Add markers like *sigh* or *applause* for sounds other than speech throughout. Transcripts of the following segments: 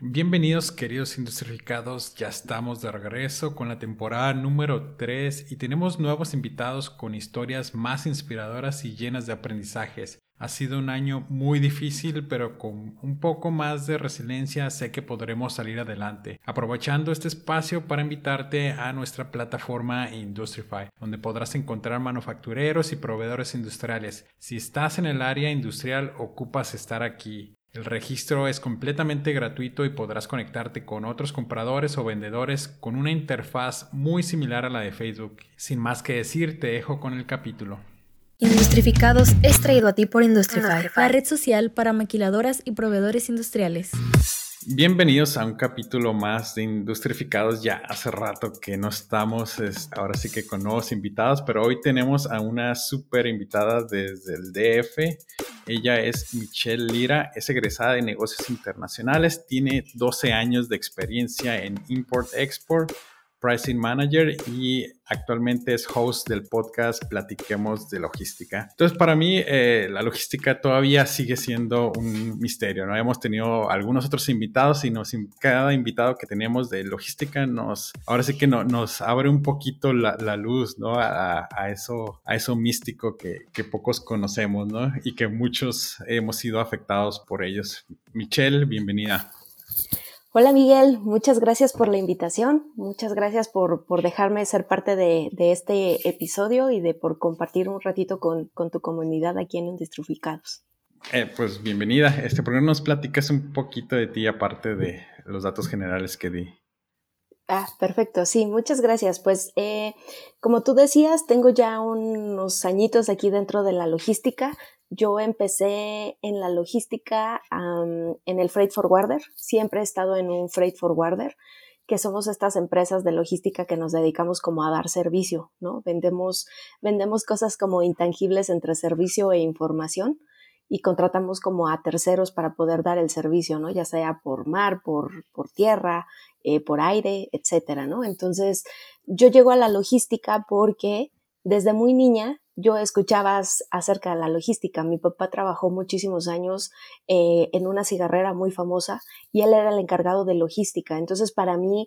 Bienvenidos queridos industrificados, ya estamos de regreso con la temporada número 3 y tenemos nuevos invitados con historias más inspiradoras y llenas de aprendizajes. Ha sido un año muy difícil, pero con un poco más de resiliencia sé que podremos salir adelante. Aprovechando este espacio para invitarte a nuestra plataforma Industrify, donde podrás encontrar manufactureros y proveedores industriales. Si estás en el área industrial, ocupas estar aquí. El registro es completamente gratuito y podrás conectarte con otros compradores o vendedores con una interfaz muy similar a la de Facebook. Sin más que decir, te dejo con el capítulo. Industrificados es traído a ti por Industrify, la red social para maquiladoras y proveedores industriales. Bienvenidos a un capítulo más de Industrificados. Ya hace rato que no estamos, ahora sí que con nuevos invitados, pero hoy tenemos a una súper invitada desde el DF. Ella es Michelle Lira, es egresada de negocios internacionales, tiene 12 años de experiencia en import-export Pricing Manager y actualmente es host del podcast Platiquemos de Logística. Entonces, para mí, eh, la logística todavía sigue siendo un misterio. ¿no? Hemos tenido algunos otros invitados y nos, cada invitado que tenemos de logística nos, ahora sí que no, nos abre un poquito la, luz ¿no? a, eso, a eso místico que, que pocos conocemos ¿no? y que muchos hemos sido afectados por ellos. Michelle, bienvenida. Hola Miguel, muchas gracias por la invitación, muchas gracias por, dejarme ser parte de, este episodio y de por compartir un ratito con, tu comunidad aquí en Industrificados. Eh, pues bienvenida. Este, ¿Por qué nos platicas un poquito de ti aparte de los datos generales que di? Ah, perfecto, sí, muchas gracias. Pues eh, como tú decías, tengo ya unos añitos aquí dentro de la logística. Yo empecé en la logística en el freight forwarder. Siempre he estado en un freight forwarder, que somos estas empresas de logística que nos dedicamos como a dar servicio, ¿no? Vendemos, vendemos cosas como intangibles entre servicio e información y contratamos como a terceros para poder dar el servicio, ¿no? Ya sea por mar, por, por tierra, eh, por aire, etcétera, ¿no? Entonces, yo llego a la logística porque desde muy niña yo escuchaba acerca de la logística. Mi papá trabajó muchísimos años eh, en una cigarrera muy famosa y él era el encargado de logística. Entonces, para mí,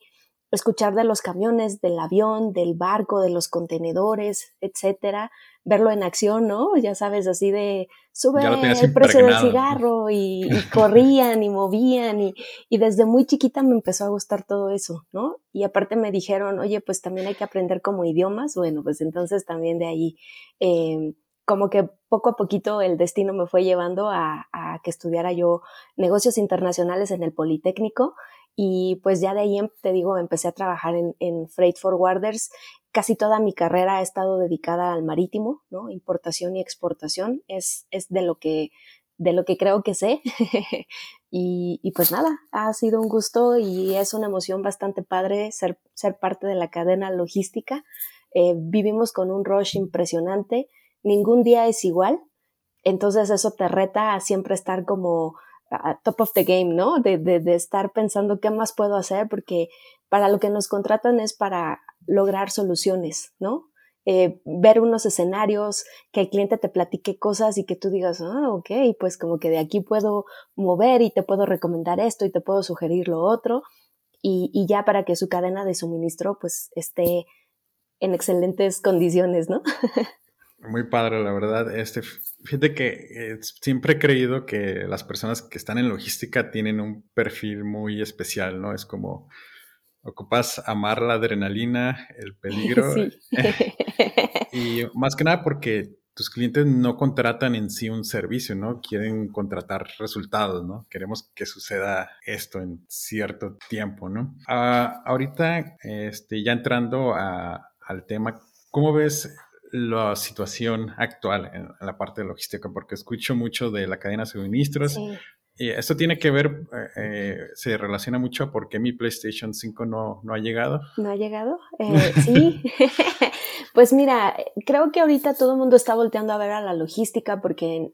escuchar de los camiones, del avión, del barco, de los contenedores, etcétera, verlo en acción, ¿no? Ya sabes, así de sube el precio del cigarro y, *laughs* corrían y movían y, y, desde muy chiquita me empezó a gustar todo eso, ¿no? Y aparte me dijeron, oye, pues también hay que aprender como idiomas, bueno, pues entonces también de ahí, eh, como que poco a poquito el destino me fue llevando a, a que estudiara yo negocios internacionales en el Politécnico y pues ya de ahí, em, te digo, empecé a trabajar en, en freight forwarders. Casi toda mi carrera ha estado dedicada al marítimo, ¿no? Importación y exportación es, es de lo que de lo que creo que sé. *laughs* y, y, pues nada, ha sido un gusto y es una emoción bastante padre ser, ser parte de la cadena logística. Eh, vivimos con un rush impresionante, ningún día es igual, entonces eso te reta a siempre estar como top of the game, ¿no? De, de, de, estar pensando qué más puedo hacer, porque para lo que nos contratan es para lograr soluciones, ¿no? Eh, ver unos escenarios, que el cliente te platique cosas y que tú digas, ah, ok, pues como que de aquí puedo mover y te puedo recomendar esto y te puedo sugerir lo otro, y, y ya para que su cadena de suministro pues esté en excelentes condiciones, ¿no? *laughs* Muy padre, la verdad. Este, fíjate que eh, siempre he creído que las personas que están en logística tienen un perfil muy especial, ¿no? Es como ocupas amar la adrenalina, el peligro. *laughs* Sí. *laughs* y más que nada porque tus clientes no contratan en sí un servicio, ¿no? Quieren contratar resultados, ¿no? Queremos que suceda esto en cierto tiempo, ¿no? Ah, ahorita, este, ya entrando al tema, ¿cómo ves la situación actual en, la parte de logística, porque escucho mucho de la cadena de suministros. Y esto tiene que ver, eh, eh, se relaciona mucho a por qué mi PlayStation 5 no, no ha llegado. ¿No ha llegado? Eh, *laughs* sí. *laughs* pues mira, creo que ahorita todo el mundo está volteando a ver a la logística porque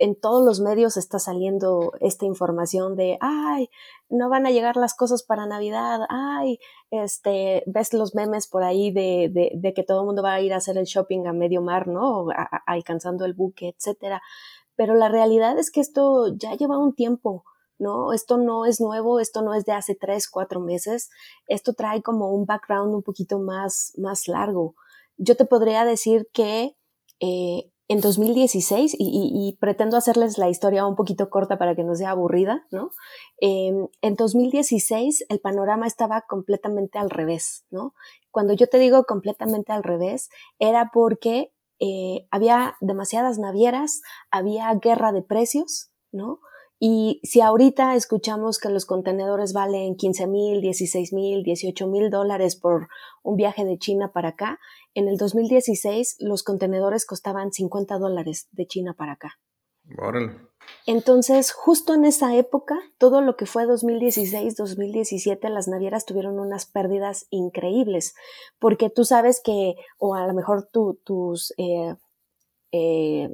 en todos los medios está saliendo esta información de, ay, no van a llegar las cosas para Navidad, ay, este, ves los memes por ahí de, de, que todo el mundo va a ir a hacer el shopping a medio mar, ¿no? alcanzando el buque, etcétera. Pero la realidad es que esto ya lleva un tiempo. ¿no? Esto no es nuevo, esto no es de hace tres, cuatro meses, esto trae como un background un poquito más, más largo. Yo te podría decir que eh, en 2016, y, pretendo hacerles la historia un poquito corta para que no sea aburrida, ¿no? Em, en 2016 el panorama estaba completamente al revés, ¿no? Cuando yo te digo completamente al revés, era porque eh, había demasiadas navieras, había guerra de precios, ¿no? Y si ahorita escuchamos que los contenedores valen 15 mil, 16 mil, 18 mil dólares por un viaje de China para acá, en el 2016 los contenedores costaban 50 dólares de China para acá. Órale. Entonces, justo en esa época, todo lo que fue 2016, 2017, las navieras tuvieron unas pérdidas increíbles, porque tú sabes que, o a lo mejor tus eh, eh,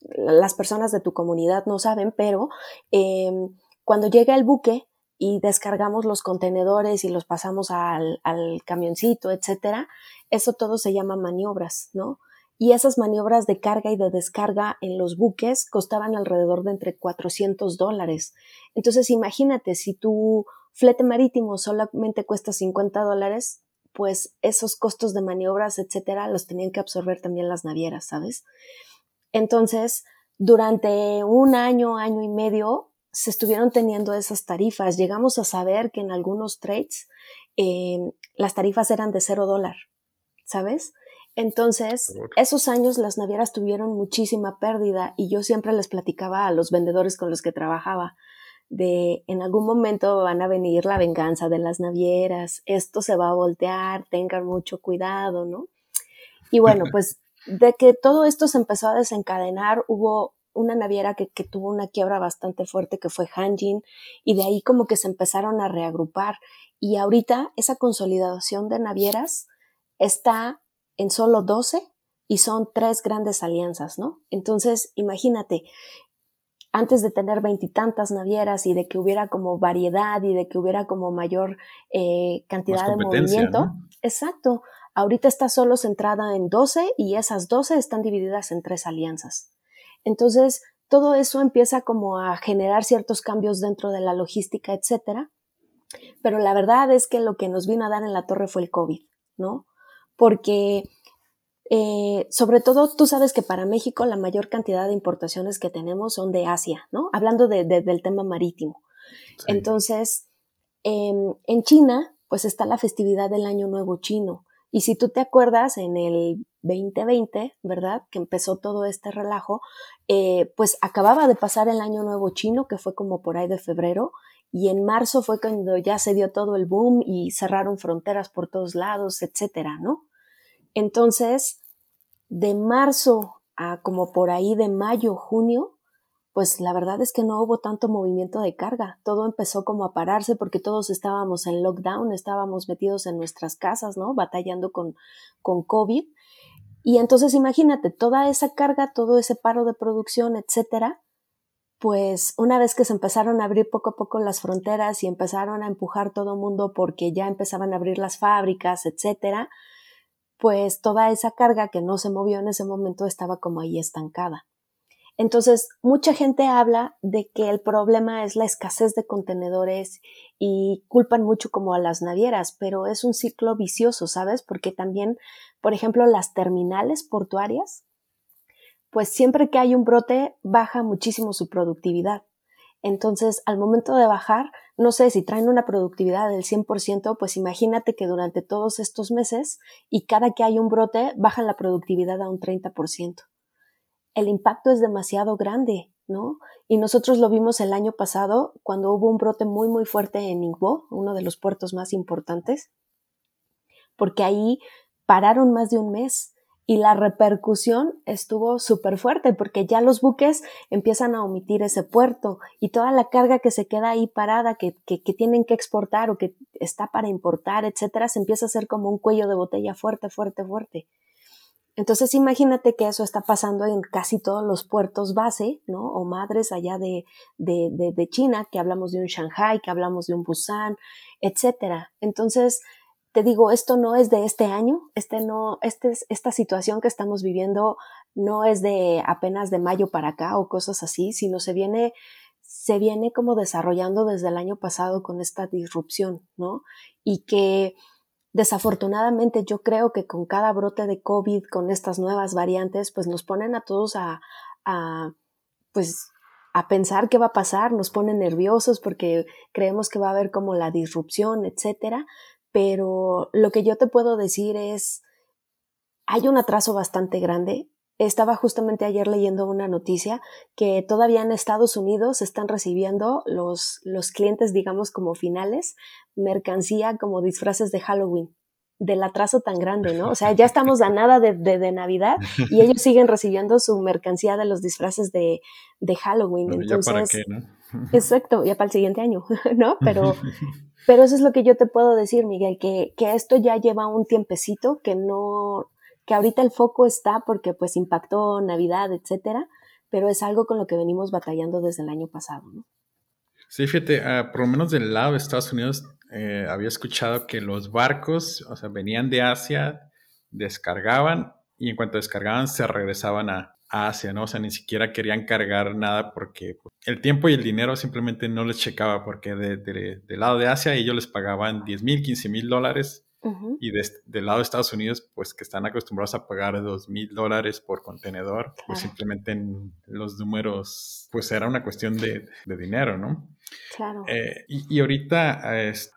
las personas de tu comunidad no saben, pero em, cuando llega el buque y descargamos los contenedores y los pasamos al, al camioncito, etcétera, eso todo se llama maniobras, ¿no? Y esas maniobras de carga y de descarga en los buques costaban alrededor de entre 400 dólares. Entonces, imagínate, si tu flete marítimo solamente cuesta 50 dólares, pues esos costos de maniobras, etcétera, los tenían que absorber también las navieras, ¿sabes? Entonces, durante un año, año y medio, se estuvieron teniendo esas tarifas. Llegamos a saber que en algunos trades eh, las tarifas eran de cero dólar, ¿sabes? Entonces, esos años las navieras tuvieron muchísima pérdida y yo siempre les platicaba a los vendedores con los que trabajaba de en algún momento van a venir la venganza de las navieras, esto se va a voltear, tengan mucho cuidado, ¿no? Y bueno, *laughs* pues de que todo esto se empezó a desencadenar, hubo una naviera que, tuvo una quiebra bastante fuerte que fue Hanjin y de ahí como que se empezaron a reagrupar y ahorita esa consolidación de navieras está en solo 12 y son tres grandes alianzas, ¿no? Entonces, imagínate, antes de tener veintitantas navieras y de que hubiera como variedad y de que hubiera como mayor eh, cantidad de movimiento, exacto, Ahorita está solo centrada en 12 y esas 12 están divididas en tres alianzas. Entonces, todo eso empieza como a generar ciertos cambios dentro de la logística, etcétera. Pero la verdad es que lo que nos vino a dar en la torre fue el COVID, ¿no? Porque eh, sobre todo, tú sabes que para México la mayor cantidad de importaciones que tenemos son de Asia, ¿no? Hablando del tema marítimo. Entonces, em, en China, pues está la festividad del Año Nuevo Chino. Y si tú te acuerdas, en el 2020, ¿verdad? Que empezó todo este relajo, eh, pues acababa de pasar el año nuevo chino, que fue como por ahí de febrero, y en marzo fue cuando ya se dio todo el boom y cerraron fronteras por todos lados, etcétera, ¿no? Entonces, de marzo a como por ahí de mayo, junio, pues la verdad es que no hubo tanto movimiento de carga. Todo empezó como a pararse porque todos estábamos en lockdown, estábamos metidos en nuestras casas, ¿no? Batallando con, con COVID. Y entonces imagínate, toda esa carga, todo ese paro de producción, etcétera, pues una vez que se empezaron a abrir poco a poco las fronteras y empezaron a empujar todo el mundo porque ya empezaban a abrir las fábricas, etcétera, pues toda esa carga que no se movió en ese momento estaba como ahí estancada. Entonces, mucha gente habla de que el problema es la escasez de contenedores y culpan mucho como a las navieras, pero es un ciclo vicioso, ¿sabes? Porque también, por ejemplo, las terminales portuarias, pues siempre que hay un brote baja muchísimo su productividad. Entonces, al momento de bajar, no sé, si traen una productividad del 100%, pues imagínate que durante todos estos meses y cada que hay un brote, baja la productividad a un 30% el impacto es demasiado grande, ¿no? Y nosotros lo vimos el año pasado cuando hubo un brote muy, muy fuerte en Ningbo, uno de los puertos más importantes, porque ahí pararon más de un mes y la repercusión estuvo súper fuerte porque ya los buques empiezan a omitir ese puerto y toda la carga que se queda ahí parada, que, que, que, tienen que exportar o que está para importar, etcétera, se empieza a hacer como un cuello de botella fuerte, fuerte, fuerte. Entonces imagínate que eso está pasando en casi todos los puertos base, ¿no? O madres allá de, de, de, China, que hablamos de un Shanghai, que hablamos de un Busan, etcétera. Entonces, te digo, esto no es de este año, este no, este, esta situación que estamos viviendo no es de apenas de mayo para acá o cosas así, sino se viene se viene como desarrollando desde el año pasado con esta disrupción, ¿no? Y que desafortunadamente yo creo que con cada brote de COVID, con estas nuevas variantes, pues nos ponen a todos a, a pues a pensar qué va a pasar, nos ponen nerviosos porque creemos que va a haber como la disrupción, etcétera. Pero lo que yo te puedo decir es, hay un atraso bastante grande. Estaba justamente ayer leyendo una noticia que todavía en Estados Unidos están recibiendo los, los clientes, digamos, como finales, mercancía como disfraces de Halloween del atraso tan grande, ¿no? O sea, ya estamos a nada de, de, Navidad y *laughs* ellos siguen recibiendo su mercancía de los disfraces de, de Halloween. Entonces, ¿ya para qué, no? exacto, ya para el siguiente año, *laughs* ¿no? Pero, *laughs* pero eso es lo que yo te puedo decir, Miguel, que, que esto ya lleva un tiempecito, que no, que ahorita el foco está porque pues impactó Navidad, etcétera, pero es algo con lo que venimos batallando desde el año pasado, ¿no? Sí, fíjate, uh, por lo menos del lado de Estados Unidos eh, había escuchado que los barcos, o sea, venían de Asia, descargaban y en cuanto descargaban se regresaban a, Asia, ¿no? O sea, ni siquiera querían cargar nada porque pues, el tiempo y el dinero simplemente no les checaba porque del de, lado de Asia ellos les pagaban 10 mil, 15 mil dólares y del lado de Estados Unidos, pues que están acostumbrados a pagar 2 mil dólares por contenedor, pues simplemente en los números, pues era una cuestión de, de dinero, ¿no? Claro. Eh, y, y, ahorita,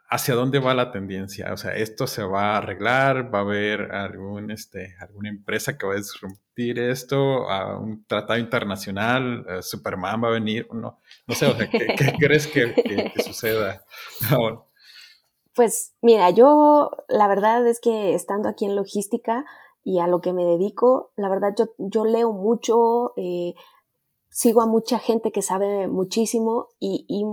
¿hacia dónde va la tendencia? O sea, ¿esto se va a arreglar? ¿Va a haber algún, este, alguna empresa que va a disrumpir esto? ¿A un tratado internacional? ¿Superman va a venir? No, no sé, o sea, ¿qué, qué *laughs* crees que, que, que suceda ahora? Pues mira, yo la verdad es que estando aquí en logística y a lo que me dedico, la verdad yo, yo leo mucho, eh, sigo a mucha gente que sabe muchísimo y, y,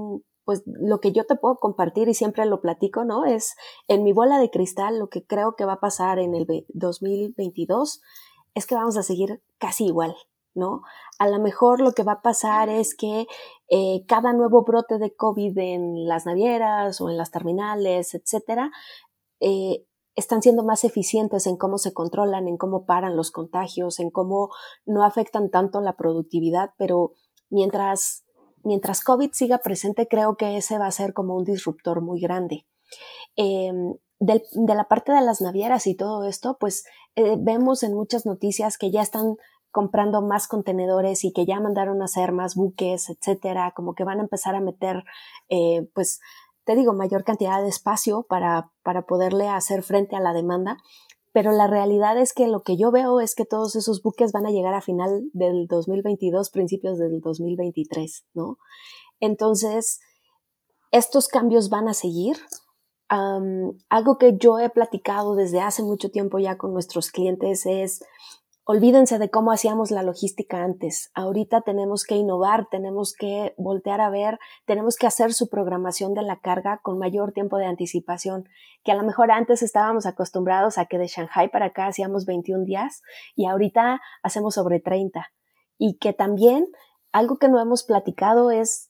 pues lo que yo te puedo compartir y siempre lo platico, ¿no? Es en mi bola de cristal lo que creo que va a pasar en el 2022 es que vamos a seguir casi igual, ¿no? A lo mejor lo que va a pasar es que eh, cada nuevo brote de COVID en las navieras o en las terminales, etcétera, eh, están siendo más eficientes en cómo se controlan, en cómo paran los contagios, en cómo no afectan tanto la productividad, pero mientras, mientras COVID siga presente, creo que ese va a ser como un disruptor muy grande. Eh, de, de, la parte de las navieras y todo esto, pues eh, vemos en muchas noticias que ya están comprando más contenedores y que ya mandaron a hacer más buques, etcétera, como que van a empezar a meter, eh, pues, te digo, mayor cantidad de espacio para, para poderle hacer frente a la demanda. Pero la realidad es que lo que yo veo es que todos esos buques van a llegar a final del 2022, principios del 2023, ¿no? Entonces, estos cambios van a seguir. Algo que yo he platicado desde hace mucho tiempo ya con nuestros clientes es Olvídense de cómo hacíamos la logística antes. Ahorita tenemos que innovar, tenemos que voltear a ver, tenemos que hacer su programación de la carga con mayor tiempo de anticipación, que a lo mejor antes estábamos acostumbrados a que de Shanghai para acá hacíamos 21 días y ahorita hacemos sobre 30. Y que también algo que no hemos platicado es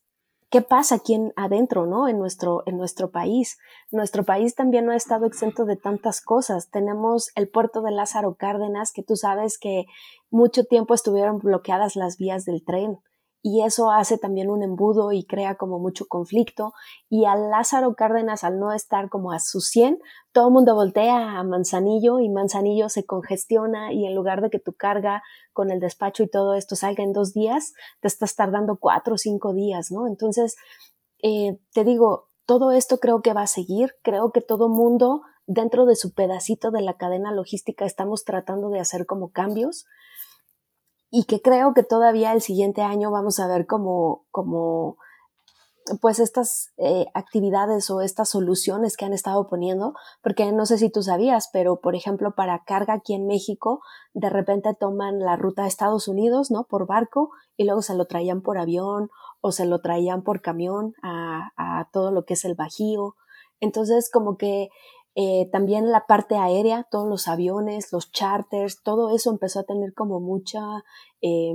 qué pasa aquí adentro, ¿no? En nuestro, en nuestro país. Nuestro país también no ha estado exento de tantas cosas. Tenemos el puerto de Lázaro Cárdenas, que tú sabes que mucho tiempo estuvieron bloqueadas las vías del tren y eso hace también un embudo y crea como mucho conflicto. Y al Lázaro Cárdenas, al no estar como a su 100, todo el mundo voltea a Manzanillo y Manzanillo se congestiona y en lugar de que tu carga con el despacho y todo esto salga en dos días, te estás tardando cuatro o cinco días, ¿no? Entonces, eh, te digo, todo esto creo que va a seguir, creo que todo mundo dentro de su pedacito de la cadena logística estamos tratando de hacer como cambios y que creo que todavía el siguiente año vamos a ver como, como pues estas eh, actividades o estas soluciones que han estado poniendo, porque no sé si tú sabías, pero por ejemplo para carga aquí en México, de repente toman la ruta a Estados Unidos, ¿no? Por barco y luego se lo traían por avión o se lo traían por camión a, a todo lo que es el Bajío. Entonces como que eh, también la parte aérea, todos los aviones, los charters, todo eso empezó a tener como mucha, eh,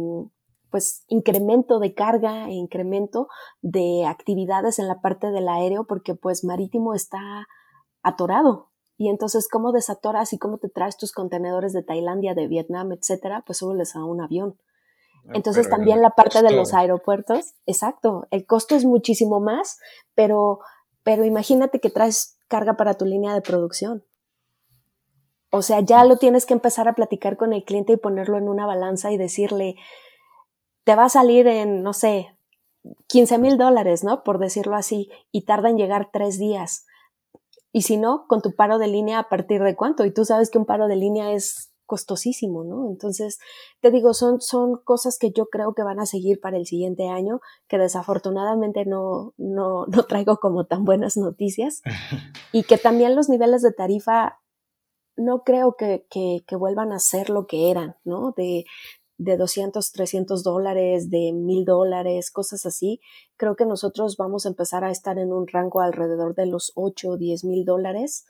pues, incremento de carga e incremento de actividades en la parte del aéreo porque pues marítimo está atorado. Y entonces, ¿cómo desatoras y cómo te traes tus contenedores de Tailandia, de Vietnam, etcétera? Pues súbeles a un avión. Entonces también la parte de los aeropuertos, exacto, el costo es muchísimo más, pero, pero imagínate que traes carga para tu línea de producción. O sea, ya lo tienes que empezar a platicar con el cliente y ponerlo en una balanza y decirle, te va a salir en, no sé, 15 mil dólares, ¿no? Por decirlo así, y tarda en llegar tres días. Y si no, con tu paro de línea, ¿a partir de cuánto? Y tú sabes que un paro de línea es costosísimo, ¿no? Entonces, te digo, son, son cosas que yo creo que van a seguir para el siguiente año, que desafortunadamente no, no, no traigo como tan buenas noticias, *laughs* y que también los niveles de tarifa no creo que, que, que vuelvan a ser lo que eran, ¿no? De, de 200, 300 dólares, de 1000 dólares, cosas así. Creo que nosotros vamos a empezar a estar en un rango alrededor de los 8 o 10 mil dólares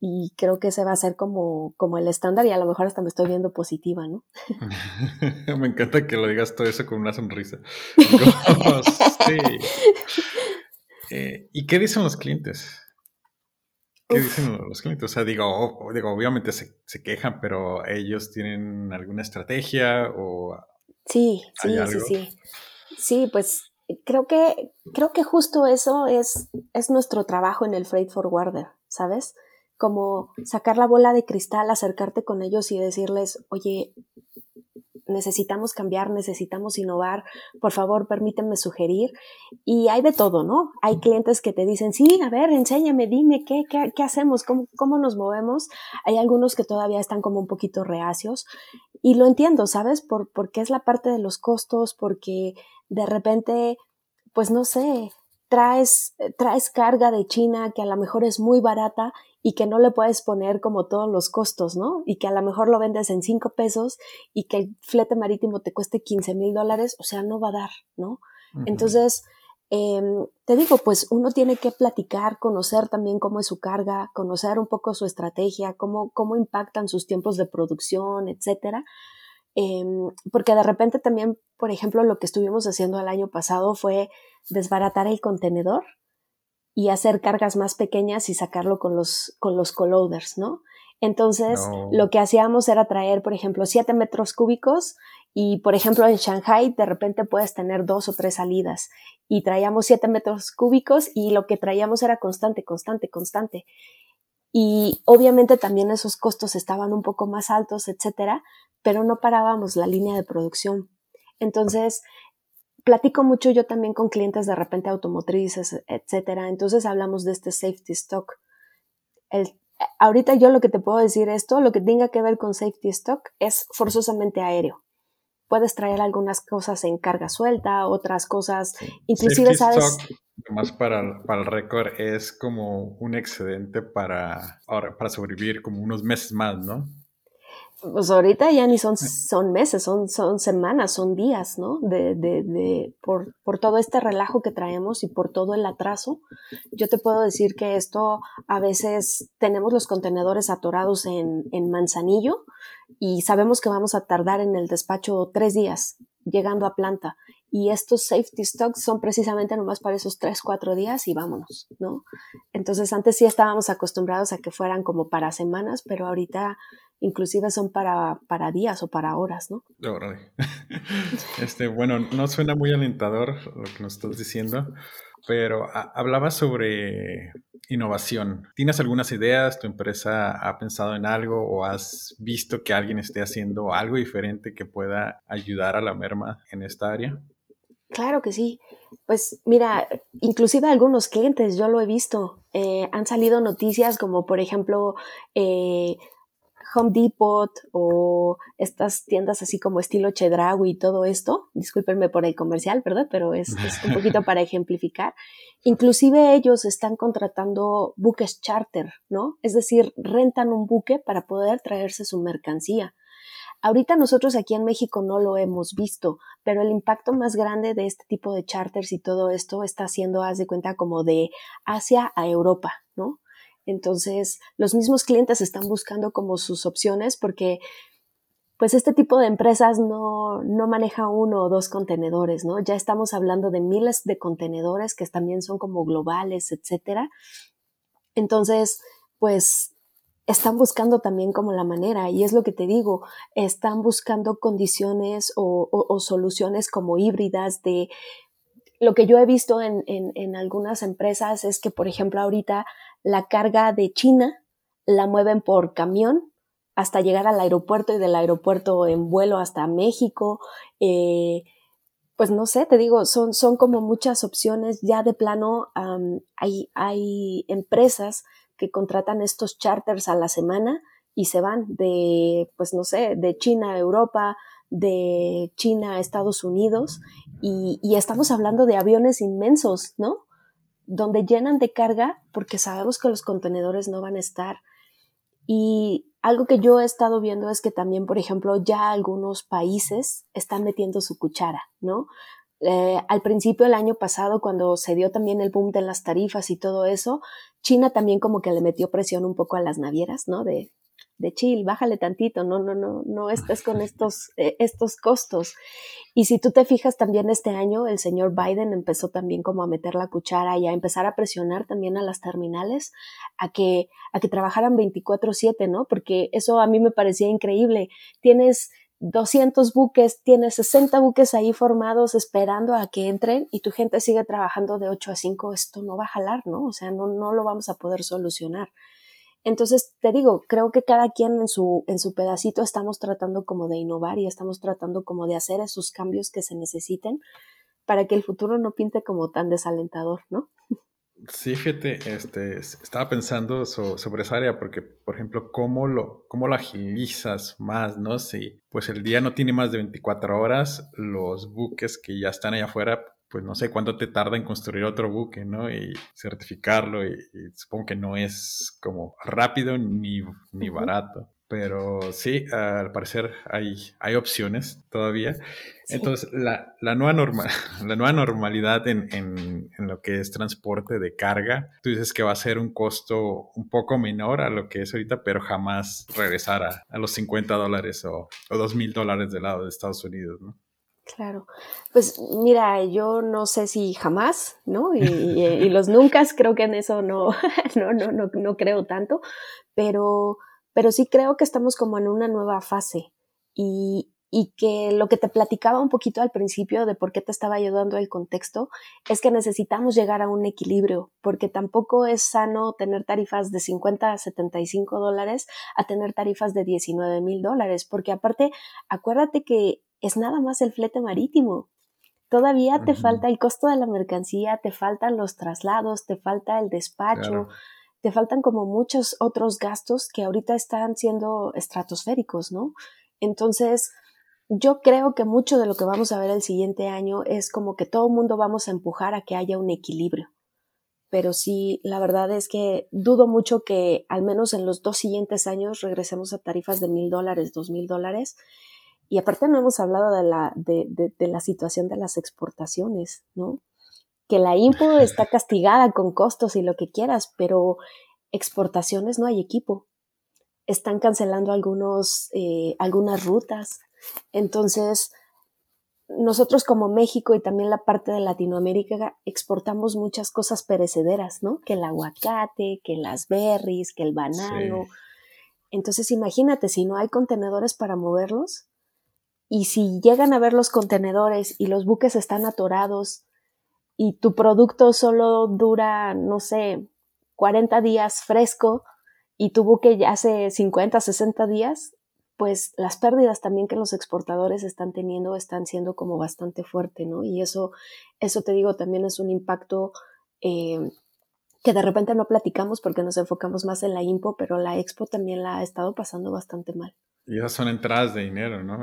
y creo que ese va a ser como, como el estándar y a lo mejor hasta me estoy viendo positiva, ¿no? *laughs* me encanta que lo digas todo eso con una sonrisa. *laughs* sí. Eh, ¿Y qué dicen los clientes? ¿Qué dicen los clientes? O sea, digo, digo obviamente se, se, quejan, pero ellos tienen alguna estrategia o... Sí, sí, sí, sí. Sí, pues creo que, creo que justo eso es, es nuestro trabajo en el Freight Forwarder, ¿sabes? Como sacar la bola de cristal, acercarte con ellos y decirles, oye, necesitamos cambiar, necesitamos innovar, por favor, permítanme sugerir. Y hay de todo, ¿no? Hay clientes que te dicen, sí, a ver, enséñame, dime, ¿qué, qué, hacemos? ¿Cómo, ¿Cómo nos movemos? Hay algunos que todavía están como un poquito reacios. Y lo entiendo, ¿sabes? Por, porque es la parte de los costos, porque de repente, pues no sé, traes, traes carga de China que a lo mejor es muy barata y que no le puedes poner como todos los costos, ¿no? Y que a lo mejor lo vendes en cinco pesos y que el flete marítimo te cueste 15 mil dólares, o sea, no va a dar, ¿no? Entonces, em, te digo, pues uno tiene que platicar, conocer también cómo es su carga, conocer un poco su estrategia, cómo, cómo impactan sus tiempos de producción, etcétera. Em, porque de repente también, por ejemplo, lo que estuvimos haciendo el año pasado fue desbaratar el contenedor y hacer cargas más pequeñas y sacarlo con los, con los coloders, ¿no? Entonces, lo que hacíamos era traer, por ejemplo, 7 metros cúbicos y, por ejemplo, en Shanghai de repente puedes tener dos o tres salidas y traíamos 7 metros cúbicos y lo que traíamos era constante, constante, constante. Y obviamente también esos costos estaban un poco más altos, etcétera, pero no parábamos la línea de producción. Entonces, platico mucho yo también con clientes de repente automotrices, etcétera. Entonces hablamos de este safety stock. El, ahorita yo lo que te puedo decir esto, lo que tenga que ver con safety stock es forzosamente aéreo. Puedes traer algunas cosas en carga suelta, otras cosas, inclusive sabes. Stock, más para, para el récord, es como un excedente para, para sobrevivir como unos meses más, ¿no? Pues ahorita ya ni son, son meses, son, son semanas, son días, ¿no? De, de, de, por, por todo este relajo que traemos y por todo el atraso. Yo te puedo decir que esto a veces tenemos los contenedores atorados en, en Manzanillo y sabemos que vamos a tardar en el despacho tres días llegando a planta. Y estos safety stocks son precisamente nomás para esos tres, cuatro días y vámonos, ¿no? Entonces antes sí estábamos acostumbrados a que fueran como para semanas, pero ahorita inclusive son para, para días o para horas, ¿no? *laughs* Este, bueno, no suena muy alentador lo que nos estás diciendo, pero hablaba sobre innovación. ¿Tienes algunas ideas? ¿Tu empresa ha pensado en algo o has visto que alguien esté haciendo algo diferente que pueda ayudar a la merma en esta área? Claro que sí. Pues mira, inclusive algunos clientes, yo lo he visto, eh, han salido noticias como por ejemplo eh, Home Depot o estas tiendas así como estilo Chedraui y todo esto, discúlpenme por el comercial, ¿verdad? Pero es, un poquito para ejemplificar. *laughs* Inclusive ellos están contratando buques charter, ¿no? Es decir, rentan un buque para poder traerse su mercancía. Ahorita nosotros aquí en México no lo hemos visto, pero el impacto más grande de este tipo de charters y todo esto está siendo, haz de cuenta, como de Asia a Europa. Entonces, los mismos clientes están buscando como sus opciones porque pues este tipo de empresas no, no maneja uno o dos contenedores, ¿no? Ya estamos hablando de miles de contenedores que también son como globales, etcétera. Entonces, pues están buscando también como la manera, y es lo que te digo, están buscando condiciones o, soluciones como híbridas de lo que yo he visto en, en, algunas empresas es que, por ejemplo, ahorita la carga de China la mueven por camión hasta llegar al aeropuerto y del aeropuerto en vuelo hasta México. Eh, pues no sé, te digo, son, son como muchas opciones. Ya de plano hay, hay empresas que contratan estos charters a la semana y se van de, pues no sé, de China a Europa, de China a Estados Unidos y, y, estamos hablando de aviones inmensos, ¿no? Donde llenan de carga porque sabemos que los contenedores no van a estar. Y algo que yo he estado viendo es que también, por ejemplo, ya algunos países están metiendo su cuchara, ¿no? Eh, al principio del año pasado, cuando se dio también el boom de las tarifas y todo eso, China también como que le metió presión un poco a las navieras, ¿no? De, de chill, bájale tantito, no, no, no, no estés con estos, eh, estos costos. Y si tú te fijas también este año, el señor Biden empezó también como a meter la cuchara y a empezar a presionar también a las terminales a que, a que trabajaran 24/7, ¿no? Porque eso a mí me parecía increíble. Tienes 200 buques, tienes 60 buques ahí formados esperando a que entren y tu gente sigue trabajando de 8 a 5, esto no va a jalar, ¿no? O sea, no, no lo vamos a poder solucionar. Entonces, te digo, creo que cada quien en su, en su pedacito estamos tratando como de innovar y estamos tratando como de hacer esos cambios que se necesiten para que el futuro no pinte como tan desalentador, ¿no? Sí, fíjate, este, estaba pensando sobre esa área porque, por ejemplo, ¿cómo lo, ¿cómo lo agilizas más, no? Si pues el día no tiene más de 24 horas, los buques que ya están allá afuera, pues no sé cuánto te tarda en construir otro buque, ¿no? Y certificarlo y, supongo que no es como rápido ni, ni barato. Pero sí, al parecer hay, hay opciones todavía. Entonces, la, la, nueva norma, *laughs* la nueva normalidad en, en, en, lo que es transporte de carga, tú dices que va a ser un costo un poco menor a lo que es ahorita, pero jamás regresar a, a los 50 dólares o, o 2 mil dólares del lado de Estados Unidos, ¿no? Claro, pues mira, yo no sé si jamás, ¿no? Y, y los nunca, creo que en eso no, *laughs* no, no, no, no creo tanto, pero pero sí creo que estamos como en una nueva fase y, y que lo que te platicaba un poquito al principio de por qué te estaba ayudando el contexto es que necesitamos llegar a un equilibrio, porque tampoco es sano tener tarifas de 50 a 75 dólares a tener tarifas de 19 mil dólares, porque aparte, acuérdate que es nada más el flete marítimo. Todavía te falta el costo de la mercancía, te faltan los traslados, te falta el despacho te faltan como muchos otros gastos que ahorita están siendo estratosféricos, ¿no? Entonces, yo creo que mucho de lo que vamos a ver el siguiente año es como que todo el mundo vamos a empujar a que haya un equilibrio. Pero sí, la verdad es que dudo mucho que al menos en los dos siguientes años regresemos a tarifas de mil dólares, dos mil dólares. Y aparte no hemos hablado de la, de, de la situación de las exportaciones, ¿no? que la IMPO *laughs* está castigada con costos y lo que quieras, pero exportaciones no hay equipo. Están cancelando algunos, eh, algunas rutas. Entonces, nosotros como México y también la parte de Latinoamérica exportamos muchas cosas perecederas, ¿no? Que el aguacate, que las berries, que el banano. Entonces, imagínate, si no hay contenedores para moverlos y si llegan a ver los contenedores y los buques están atorados y tu producto solo dura, no sé, 40 días fresco y tu buque ya hace 50, 60 días, pues las pérdidas también que los exportadores están teniendo están siendo como bastante fuerte, ¿no? Y eso, eso te digo, también es un impacto eh, que de repente no platicamos porque nos enfocamos más en la IMPO, pero la Expo también la ha estado pasando bastante mal. Y esas son entradas de dinero, ¿no?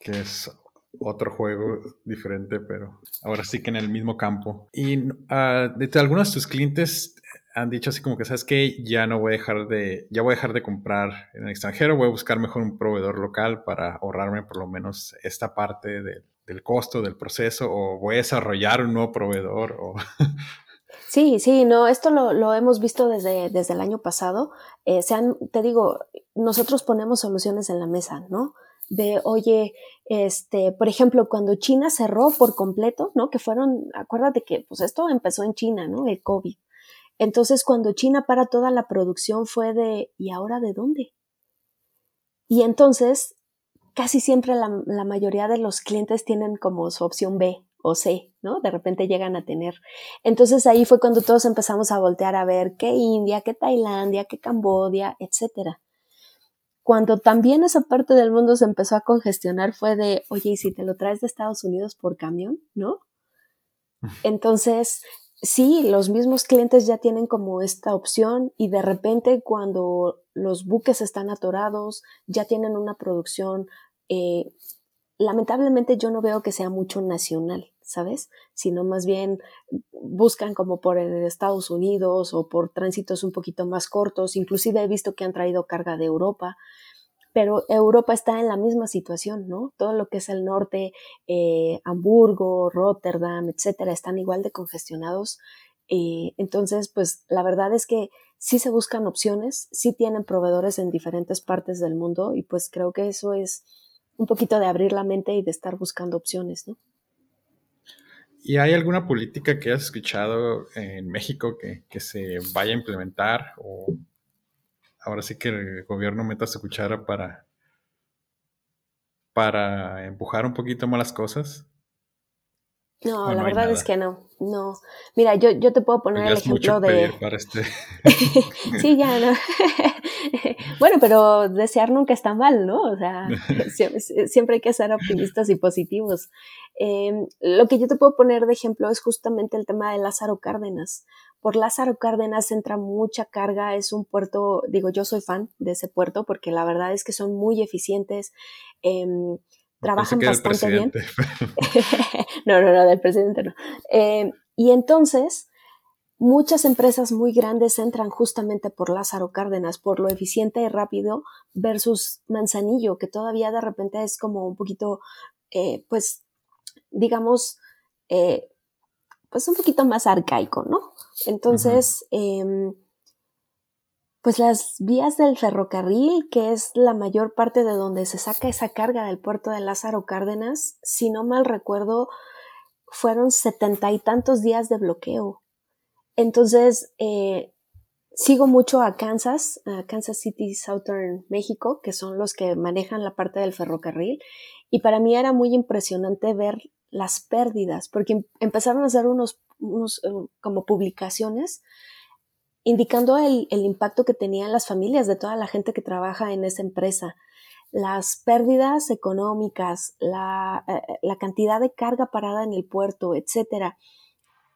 Que es otro juego diferente, pero ahora sí que en el mismo campo. Y uh, de algunos de tus clientes han dicho así como que, ¿sabes que Ya no voy a dejar de, ya voy a dejar de comprar en el extranjero, voy a buscar mejor un proveedor local para ahorrarme por lo menos esta parte del costo del proceso o voy a desarrollar un nuevo proveedor. *laughs* Sí, sí, no, esto lo, lo, hemos visto desde, desde el año pasado. Eh, sean, te digo, nosotros ponemos soluciones en la mesa, ¿no? De, oye, este, por ejemplo, cuando China cerró por completo, ¿no? Que fueron, acuérdate que pues esto empezó en China, ¿no? El COVID. Entonces, cuando China para toda la producción fue de, ¿y ahora de dónde? Y entonces, casi siempre la, la mayoría de los clientes tienen como su opción B o C, ¿no? De repente llegan a tener. Entonces ahí fue cuando todos empezamos a voltear a ver qué India, qué Tailandia, qué Cambodia, etcétera. Cuando también esa parte del mundo se empezó a congestionar fue de, oye, ¿y si te lo traes de Estados Unidos por camión, no? Entonces, sí, los mismos clientes ya tienen como esta opción y de repente cuando los buques están atorados, ya tienen una producción eh, lamentablemente yo no veo que sea mucho nacional, ¿sabes? Sino más bien buscan como por Estados Unidos o por tránsitos un poquito más cortos. Inclusive he visto que han traído carga de Europa, pero Europa está en la misma situación, ¿no? Todo lo que es el norte, eh, Hamburgo, Rotterdam, etcétera, están igual de congestionados. Eh, entonces, pues la verdad es que sí se buscan opciones, sí tienen proveedores en diferentes partes del mundo y pues creo que eso es un poquito de abrir la mente y de estar buscando opciones, ¿no? ¿Y hay alguna política que has escuchado en México que, se vaya a implementar o ahora sí que el gobierno meta su cuchara para, para empujar un poquito más las cosas? No, la verdad es que no, no. Mira, yo, yo te puedo poner el ejemplo de... Este *laughs* sí, ya, no. *laughs* *laughs* bueno, pero desear nunca está mal, ¿no? O sea, *laughs* siempre, hay que ser optimistas y positivos. Em, lo que yo te puedo poner de ejemplo es justamente el tema de Lázaro Cárdenas. Por Lázaro Cárdenas entra mucha carga, es un puerto, digo, yo soy fan de ese puerto porque la verdad es que son muy eficientes. Eh, trabajan bastante bien. *laughs* no, no, no, del presidente no. Eh, y entonces, muchas empresas muy grandes entran justamente por Lázaro Cárdenas, por lo eficiente y rápido, versus Manzanillo, que todavía de repente es como un poquito, eh, pues, digamos, eh, pues un poquito más arcaico, ¿no? Entonces, pues las vías del ferrocarril, que es la mayor parte de donde se saca esa carga del puerto de Lázaro Cárdenas, si no mal recuerdo, fueron setenta y tantos días de bloqueo. Entonces, eh, sigo mucho a Kansas, a Kansas City, Southern México, que son los que manejan la parte del ferrocarril, y para mí era muy impresionante ver las pérdidas, porque empezaron a hacer unos, unos eh, como publicaciones indicando el, impacto que tenían las familias de toda la gente que trabaja en esa empresa, las pérdidas económicas, la, eh, la cantidad de carga parada en el puerto, etcétera,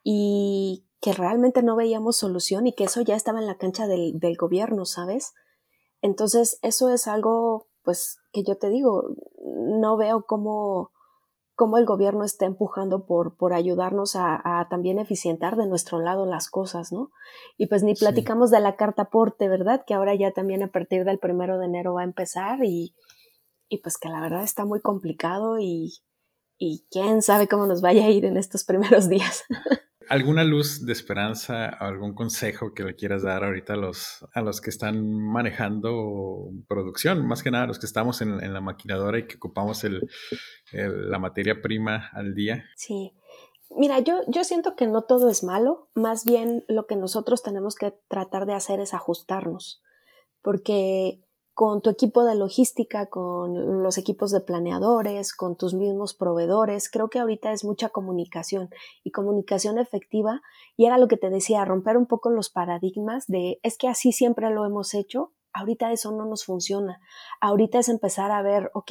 y que realmente no veíamos solución y que eso ya estaba en la cancha del, del gobierno, ¿sabes? Entonces, eso es algo, pues, que yo te digo, no veo cómo, cómo el gobierno está empujando por, por ayudarnos a, también eficientar de nuestro lado las cosas, ¿no? Y pues ni platicamos de la carta aporte, ¿verdad? Que ahora ya también a partir del primero de enero va a empezar y, y pues que la verdad está muy complicado y, y quién sabe cómo nos vaya a ir en estos primeros *laughs* días. ¿Alguna luz de esperanza, algún consejo que le quieras dar ahorita a los, a los que están manejando producción? Más que nada, los que estamos en, la maquinadora y que ocupamos el, la materia prima al día. Sí. Mira, yo, yo siento que no todo es malo, más bien lo que nosotros tenemos que tratar de hacer es ajustarnos, porque con tu equipo de logística, con los equipos de planeadores, con tus mismos proveedores. Creo que ahorita es mucha comunicación y comunicación efectiva. Y era lo que te decía, romper un poco los paradigmas de es que así siempre lo hemos hecho. Ahorita eso no nos funciona. Ahorita es empezar a ver, ok,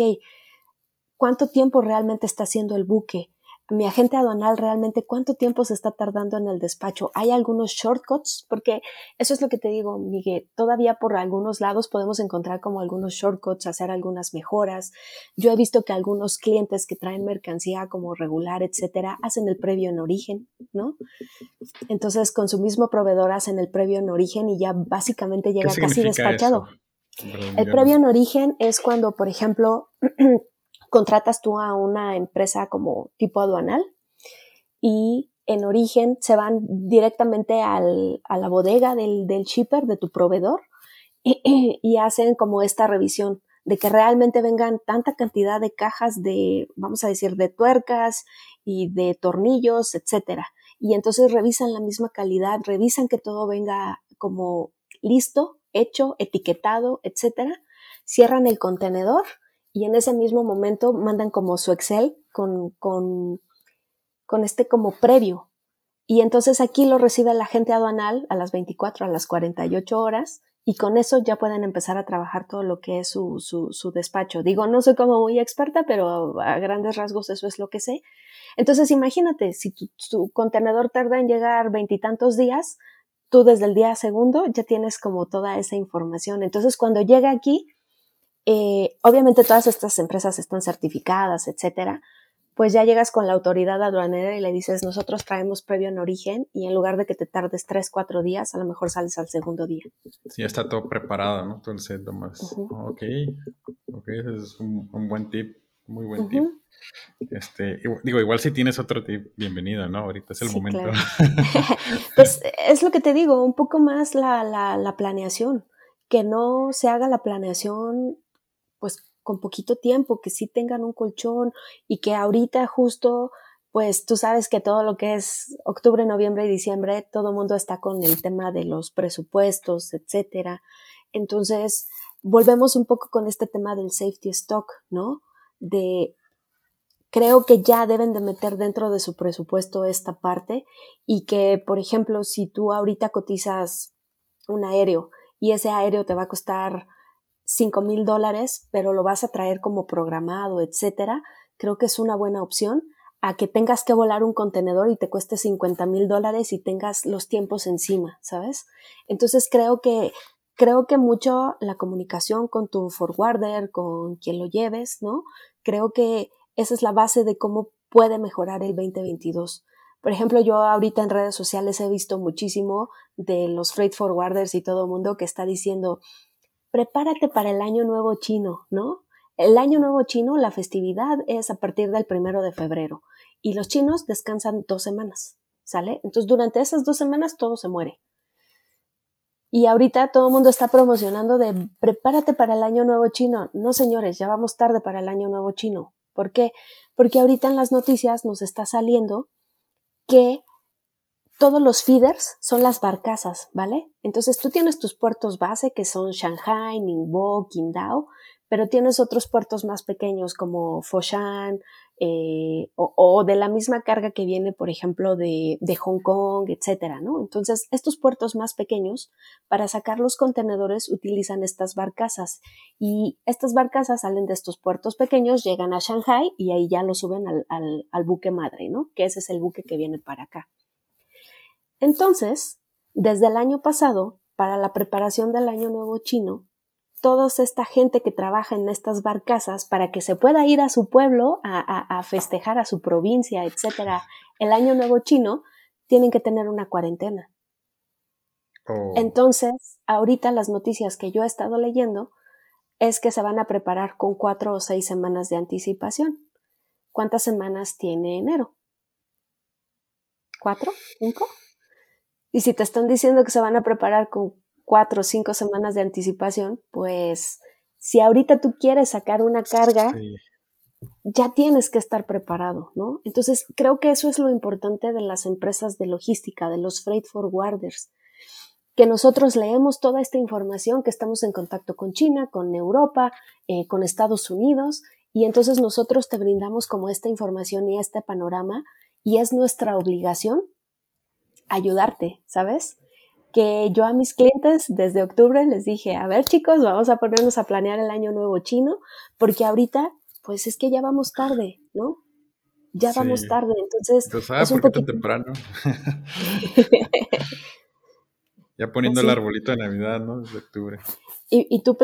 ¿cuánto tiempo realmente está haciendo el buque? Mi agente aduanal realmente cuánto tiempo se está tardando en el despacho. Hay algunos shortcuts, porque eso es lo que te digo, Miguel, todavía por algunos lados podemos encontrar como algunos shortcuts, hacer algunas mejoras. Yo he visto que algunos clientes que traen mercancía como regular, etcétera, hacen el previo en origen, ¿no? Entonces, con su mismo proveedor hacen el previo en origen y ya básicamente llega casi despachado. El previo en origen es cuando, por ejemplo, *clears throat* contratas tú a una empresa como tipo aduanal y en origen se van directamente al, a la bodega del, del, shipper, de tu proveedor, *clears throat* y, hacen como esta revisión de que realmente vengan tanta cantidad de cajas de, vamos a decir, de tuercas y de tornillos, etcétera. y entonces revisan la misma calidad, revisan que todo venga como listo, hecho, etiquetado, etcétera, cierran el contenedor y en ese mismo momento mandan como su Excel con, con, con este como previo. Y entonces aquí lo recibe la agente aduanal a las 24, a las 48 horas y con eso ya pueden empezar a trabajar todo lo que es su, su, despacho. Digo, no soy como muy experta, pero a grandes rasgos eso es lo que sé. Entonces imagínate, si tu, contenedor tarda en llegar veintitantos días, tú desde el día segundo ya tienes como toda esa información. Entonces cuando llega aquí, eh, obviamente todas estas empresas están certificadas, etcétera, pues ya llegas con la autoridad aduanera y le dices, nosotros traemos previo en origen y en lugar de que te tardes tres, cuatro días, a lo mejor sales al segundo día. Sí, ya está todo preparado, ¿no? Entonces, más. Ok, ok, ese es un, buen tip, muy buen tip. Este, digo, igual si tienes otro tip, bienvenido, ¿no? Ahorita es el momento. *laughs* *laughs* pues es lo que te digo, un poco más la, la, la planeación, que no se haga la planeación, pues con poquito tiempo, que sí tengan un colchón y que ahorita justo, pues tú sabes que todo lo que es octubre, noviembre y diciembre, todo el mundo está con el tema de los presupuestos, etcétera. Entonces, volvemos un poco con este tema del safety stock, ¿no? De creo que ya deben de meter dentro de su presupuesto esta parte y que, por ejemplo, si tú ahorita cotizas un aéreo y ese aéreo te va a costar 5 mil dólares, pero lo vas a traer como programado, etcétera, creo que es una buena opción a que tengas que volar un contenedor y te cueste 50 mil dólares y tengas los tiempos encima, ¿sabes? Entonces creo que, creo que mucho la comunicación con tu forwarder, con quien lo lleves, ¿no? Creo que esa es la base de cómo puede mejorar el 2022. Por ejemplo, yo ahorita en redes sociales he visto muchísimo de los freight forwarders y todo el mundo que está diciendo, prepárate para el año nuevo chino, ¿no? El año nuevo chino, la festividad es a partir del primero de febrero y los chinos descansan dos semanas, ¿sale? Entonces durante esas dos semanas todo se muere. Y ahorita todo el mundo está promocionando de prepárate para el año nuevo chino. No, señores, ya vamos tarde para el año nuevo chino. ¿Por qué? Porque ahorita en las noticias nos está saliendo que todos los feeders son las barcazas, ¿vale? Entonces tú tienes tus puertos base que son Shanghai, Ningbo, Qingdao, pero tienes otros puertos más pequeños como Foshan eh, o, de la misma carga que viene, por ejemplo, de, Hong Kong, etcétera, ¿no? Entonces, estos puertos más pequeños, para sacar los contenedores, utilizan estas barcazas y estas barcazas salen de estos puertos pequeños, llegan a Shanghai y ahí ya lo suben al, al buque madre, ¿no? Que ese es el buque que viene para acá. Entonces, desde el año pasado, para la preparación del Año Nuevo Chino, toda esta gente que trabaja en estas barcazas para que se pueda ir a su pueblo a, festejar a su provincia, etcétera, el Año Nuevo Chino, tienen que tener una cuarentena. Oh. Entonces, ahorita las noticias que yo he estado leyendo es que se van a preparar con cuatro o seis semanas de anticipación. ¿Cuántas semanas tiene enero? ¿Cuatro? ¿Cinco? Y si te están diciendo que se van a preparar con cuatro o cinco semanas de anticipación, pues si ahorita tú quieres sacar una carga, ya tienes que estar preparado, ¿no? Entonces, creo que eso es lo importante de las empresas de logística, de los freight forwarders, que nosotros leemos toda esta información, que estamos en contacto con China, con Europa, eh, con Estados Unidos, y entonces nosotros te brindamos como esta información y este panorama, y es nuestra obligación ayudarte, ¿sabes? Que yo a mis clientes desde octubre les dije, a ver chicos, vamos a ponernos a planear el año nuevo chino, porque ahorita, pues es que ya vamos tarde, ¿no? Ya vamos tarde, entonces... es un poquito temprano. *laughs* ya poniendo el arbolito de Navidad, ¿no? Desde octubre. Y, y tú,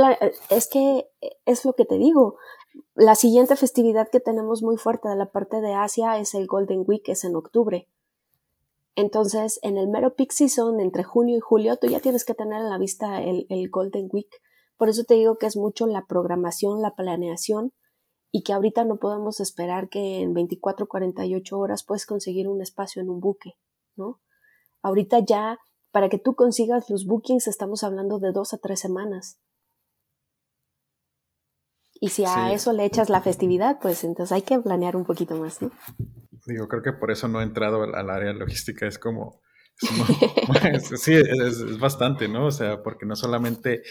es que es lo que te digo, la siguiente festividad que tenemos muy fuerte de la parte de Asia es el Golden Week, es en octubre. Entonces, en el mero peak season, entre junio y julio, tú ya tienes que tener a la vista el, Golden Week. Por eso te digo que es mucho la programación, la planeación y que ahorita no podemos esperar que en 24, 48 horas puedes conseguir un espacio en un buque, ¿no? Ahorita ya, para que tú consigas los bookings, estamos hablando de dos a tres semanas. Y si a eso le echas la festividad, pues entonces hay que planear un poquito más, ¿no? Digo, creo que por eso no he entrado al, área logística, es como, *laughs* *laughs* sí, es, bastante, ¿no? O sea, porque no solamente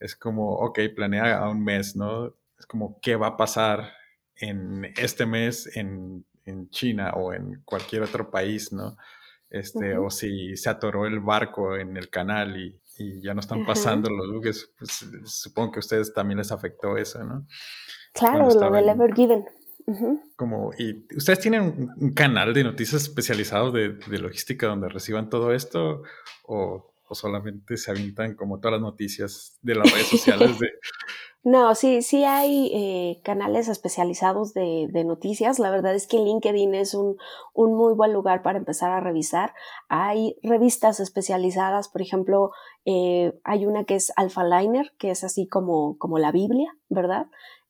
es como, ok, planea a un mes, ¿no? Es como, ¿qué va a pasar en este mes en, en China o en cualquier otro país, ¿no? Este, O si se atoró el barco en el canal y, y ya no están pasando los buques, pues supongo que a ustedes también les afectó eso, ¿no? Claro, lo del Como, y ustedes tienen un, canal de noticias especializado de, de, logística donde reciban todo esto o, o, solamente se avientan como todas las noticias de las redes sociales de, *laughs* No, sí, sí hay eh, canales especializados de, de, noticias. La verdad es que LinkedIn es un, un, muy buen lugar para empezar a revisar. Hay revistas especializadas, por ejemplo, eh, hay una que es Alpha Liner, que es así como, como la Biblia, ¿verdad?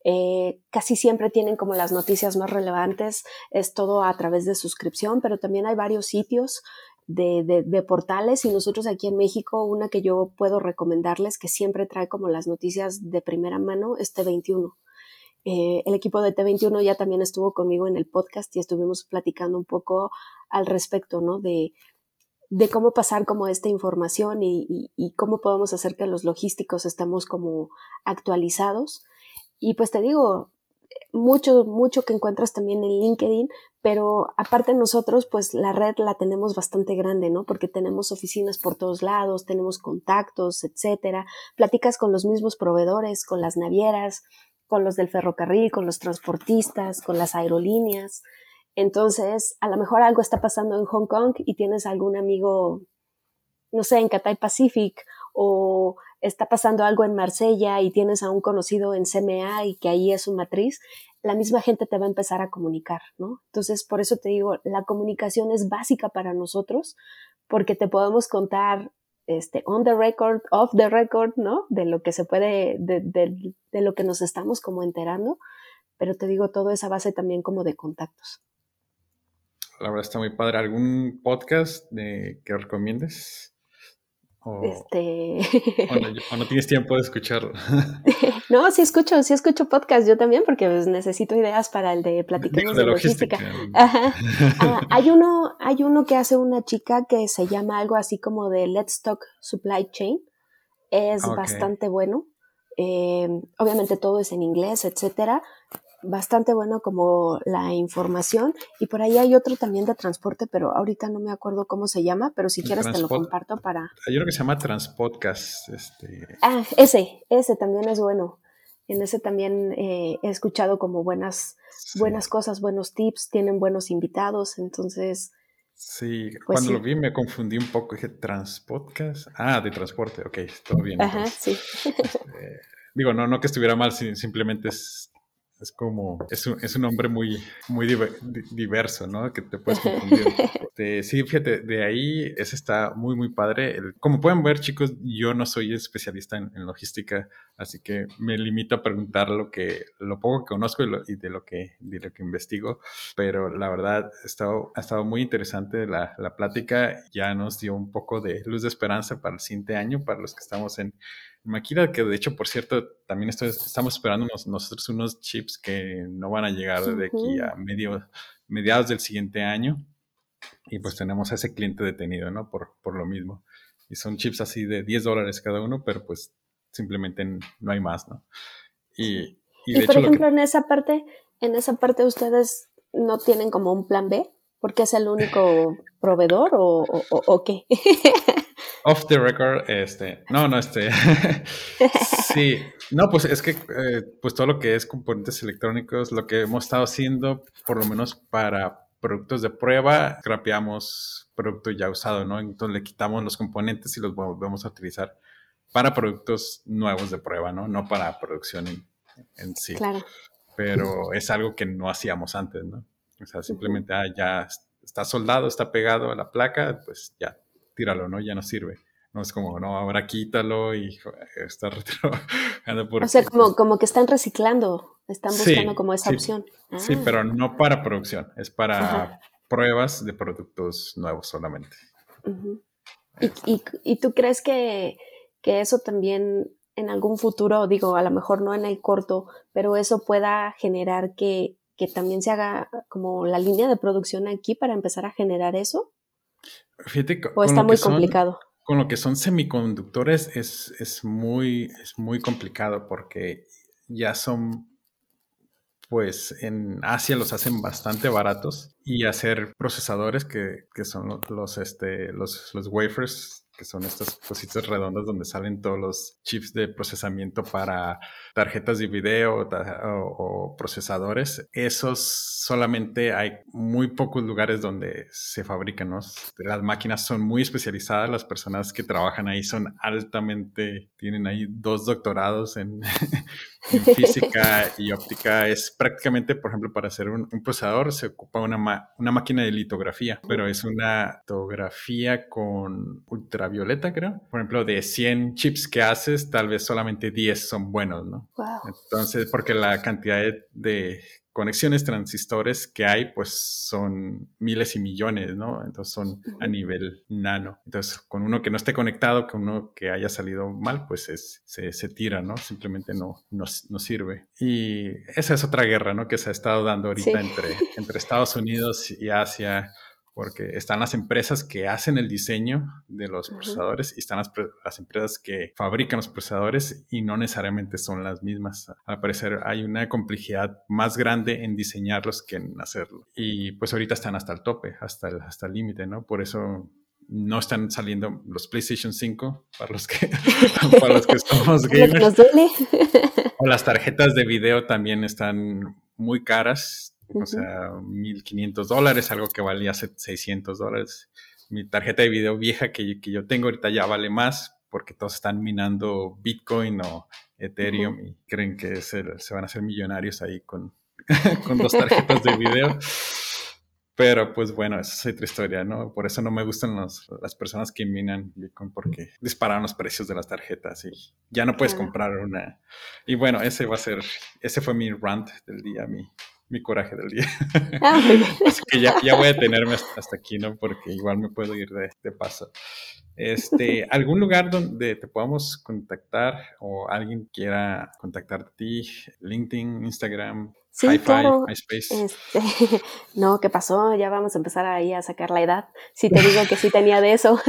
Eh, casi siempre tienen como las noticias más relevantes, es todo a través de suscripción, pero también hay varios sitios de, de, portales y nosotros aquí en México, una que yo puedo recomendarles que siempre trae como las noticias de primera mano es T21. Eh, el equipo de T21 ya también estuvo conmigo en el podcast y estuvimos platicando un poco al respecto, ¿no? De, de cómo pasar como esta información y, y, cómo podemos hacer que los logísticos estemos como actualizados. Y pues te digo, mucho, mucho que encuentras también en LinkedIn, pero aparte nosotros, pues la red la tenemos bastante grande, ¿no? Porque tenemos oficinas por todos lados, tenemos contactos, etcétera. Platicas con los mismos proveedores, con las navieras, con los del ferrocarril, con los transportistas, con las aerolíneas. Entonces, a lo mejor algo está pasando en Hong Kong y tienes algún amigo, no sé, en Cathay Pacific o está pasando algo en Marsella y tienes a un conocido en CMA y que ahí es su matriz, la misma gente te va a empezar a comunicar, ¿no? Entonces, por eso te digo, la comunicación es básica para nosotros porque te podemos contar este, on the record, off the record, ¿no? De lo que se puede, de, lo que nos estamos como enterando, pero te digo, todo esa base también como de contactos. La verdad está muy padre. ¿Algún podcast que recomiendes? O, este... o, no, tienes tiempo de escucharlo. *laughs* no, sí escucho, sí escucho podcast yo también porque pues, necesito ideas para el de Platicamos de, logística. Ah, *laughs* hay, uno, hay uno que hace una chica que se llama algo así como de Let's Talk Supply Chain. Es bastante bueno. Eh, obviamente todo es en inglés, etcétera, bastante bueno como la información y por ahí hay otro también de transporte, pero ahorita no me acuerdo cómo se llama, pero si quieres te lo comparto para... Hay uno que se llama Transpodcast. Este... Ah, ese, ese también es bueno. En ese también eh, he escuchado como buenas, buenas cosas, buenos tips, tienen buenos invitados, entonces... Sí, pues cuando lo vi me confundí un poco, dije Transpodcast. Ah, de transporte, ok, todo bien. Ajá, sí. Este, digo, no, no que estuviera mal, simplemente es es como, es un, es un hombre muy, muy diverso, ¿no? Que te puedes confundir. *laughs* sí, fíjate, de ahí ese está muy, muy padre. como pueden ver, chicos, yo no soy especialista en, logística, así que me limito a preguntar lo que, lo poco que conozco y, de, lo que, de lo que investigo. Pero la verdad, ha estado, ha estado muy interesante la, la plática. Ya nos dio un poco de luz de esperanza para el siguiente año, para los que estamos en Maquila, que de hecho, por cierto, también estamos esperando nosotros unos chips que no van a llegar de aquí a medio, mediados del siguiente año. Y pues tenemos a ese cliente detenido, ¿no? Por, por lo mismo. Y son chips así de 10 dólares cada uno, pero pues simplemente no hay más, ¿no? Y, y, por ejemplo, en esa parte, en esa parte ustedes no tienen como un plan B, porque es el único proveedor o, o, o qué? *laughs* Off the record, este, no, no, este, *laughs* sí, no, pues es que, eh, pues todo lo que es componentes electrónicos, lo que hemos estado haciendo, por lo menos para productos de prueba, scrapeamos producto ya usado, ¿no? Entonces le quitamos los componentes y los volvemos a utilizar para productos nuevos de prueba, ¿no? No para producción en, sí. Claro. Pero es algo que no hacíamos antes, ¿no? O sea, simplemente, ah, ya está soldado, está pegado a la placa, pues ya tíralo, ¿no? Ya no sirve. No es como, no, ahora quítalo y está por... O sea, como, como que están reciclando, están buscando como esa opción. Sí, ah. pero no para producción, es para pruebas de productos nuevos solamente. ¿Y, y, tú crees que, que eso también en algún futuro, digo, a lo mejor no en el corto, pero eso pueda generar que que también se haga como la línea de producción aquí para empezar a generar eso? Fíjate, ¿O está muy complicado? con lo que son semiconductores es, es, muy, es muy complicado porque ya son pues en Asia los hacen bastante baratos y hacer procesadores que, que son los, este, los, los wafers que son estas cositas redondas donde salen todos los chips de procesamiento para tarjetas de video o, procesadores. Esos solamente hay muy pocos lugares donde se fabrican. Las máquinas son muy especializadas, las personas que trabajan ahí son altamente, tienen ahí dos doctorados en, *laughs* física y óptica. Es prácticamente, por ejemplo, para hacer un, procesador se ocupa una, una máquina de litografía, pero es una litografía con ultra violeta, creo. Por ejemplo, de 100 chips que haces, tal vez solamente 10 son buenos, ¿no? Entonces, porque la cantidad de, conexiones transistores que hay, pues son miles y millones, ¿no? Entonces son a nivel nano. Entonces, con uno que no esté conectado, con uno que haya salido mal, pues es, se, se, tira, ¿no? Simplemente no, no, no, sirve. Y esa es otra guerra, ¿no? Que se ha estado dando ahorita entre, entre Estados Unidos y Asia porque están las empresas que hacen el diseño de los procesadores y están las, empresas que fabrican los procesadores y no necesariamente son las mismas. Al parecer hay una complejidad más grande en diseñarlos que en hacerlo. Y pues ahorita están hasta el tope, hasta el hasta el límite, ¿no? Por eso no están saliendo los PlayStation 5 para los que, *laughs* para los que somos *laughs* gamers. o las tarjetas de video también están muy caras o sea, 1500 dólares, algo que valía 600 dólares. Mi tarjeta de video vieja que, que, yo tengo ahorita ya vale más porque todos están minando Bitcoin o Ethereum y creen que se, se, van a hacer millonarios ahí con, *laughs* con dos tarjetas de video. Pero pues bueno, esa es otra historia, ¿no? Por eso no me gustan las personas que minan Bitcoin porque disparan los precios de las tarjetas y ya no puedes comprar una. Y bueno, ese va a ser, ese fue mi rant del día, mi, mi coraje del día. Ah, Así *laughs* que ya, ya, voy a tenerme hasta, aquí, ¿no? Porque igual me puedo ir de, de, paso. Este, *laughs* ¿Algún lugar donde te podamos contactar o alguien quiera contactar a ti? LinkedIn, Instagram, Sí, claro. Este, *laughs* no, ¿qué pasó? Ya vamos a empezar ahí a sacar la edad. Si te digo que sí tenía de eso.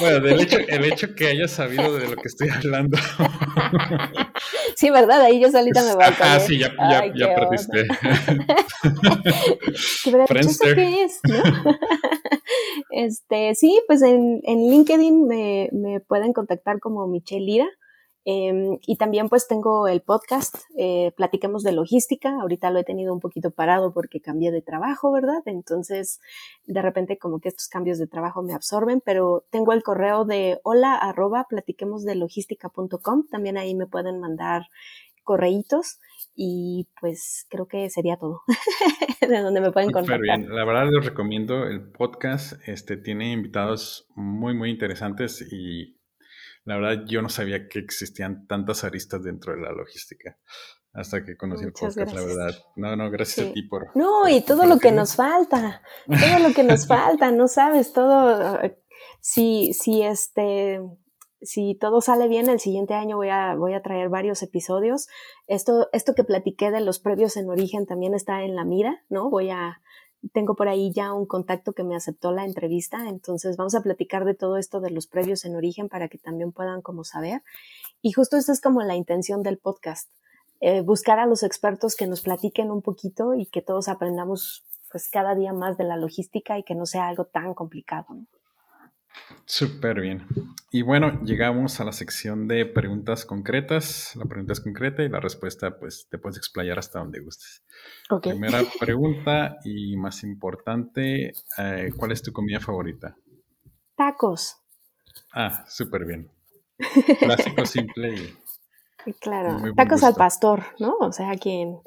bueno, del hecho, el hecho que hayas sabido de lo que estoy hablando. Sí, ¿verdad? Ahí yo solita me voy a Ah, sí, ya, ya, ya perdiste. *laughs* ¿Qué, ¿Qué es? *laughs* este, sí, pues en, en LinkedIn me, me pueden contactar como Michelle Lira. Em, y también pues tengo el podcast, eh, Platiquemos de Logística. Ahorita lo he tenido un poquito parado porque cambié de trabajo, ¿verdad? Entonces, de repente como que estos cambios de trabajo me absorben, pero tengo el correo de hola arroba platiquemosdelogística.com. También ahí me pueden mandar correitos y pues creo que sería todo *laughs* de donde me pueden contactar. bien, la verdad les recomiendo el podcast, este tiene invitados muy muy interesantes y la verdad, yo no sabía que existían tantas aristas dentro de la logística hasta que conocí el podcast, la verdad. No, no, gracias a ti por. No, y todo lo que nos falta, *laughs* todo lo que nos falta, no sabes, todo. Si, si este, si todo sale bien, el siguiente año voy a, voy a traer varios episodios. Esto, esto que platiqué de los previos en origen también está en la mira, ¿no? Voy a, tengo por ahí ya un contacto que me aceptó la entrevista, entonces vamos a platicar de todo esto de los previos en origen para que también puedan como saber. Y justo esa es como la intención del podcast, eh, buscar a los expertos que nos platiquen un poquito y que todos aprendamos pues cada día más de la logística y que no sea algo tan complicado. Súper bien. Y bueno, llegamos a la sección de preguntas concretas. La pregunta es concreta y la respuesta, pues, te puedes explayar hasta donde gustes. Primera *laughs* pregunta y más importante, eh, ¿cuál es tu comida favorita? Tacos. Ah, súper bien. *laughs* Clásico, simple y... Claro, tacos al pastor, ¿no? O sea, quien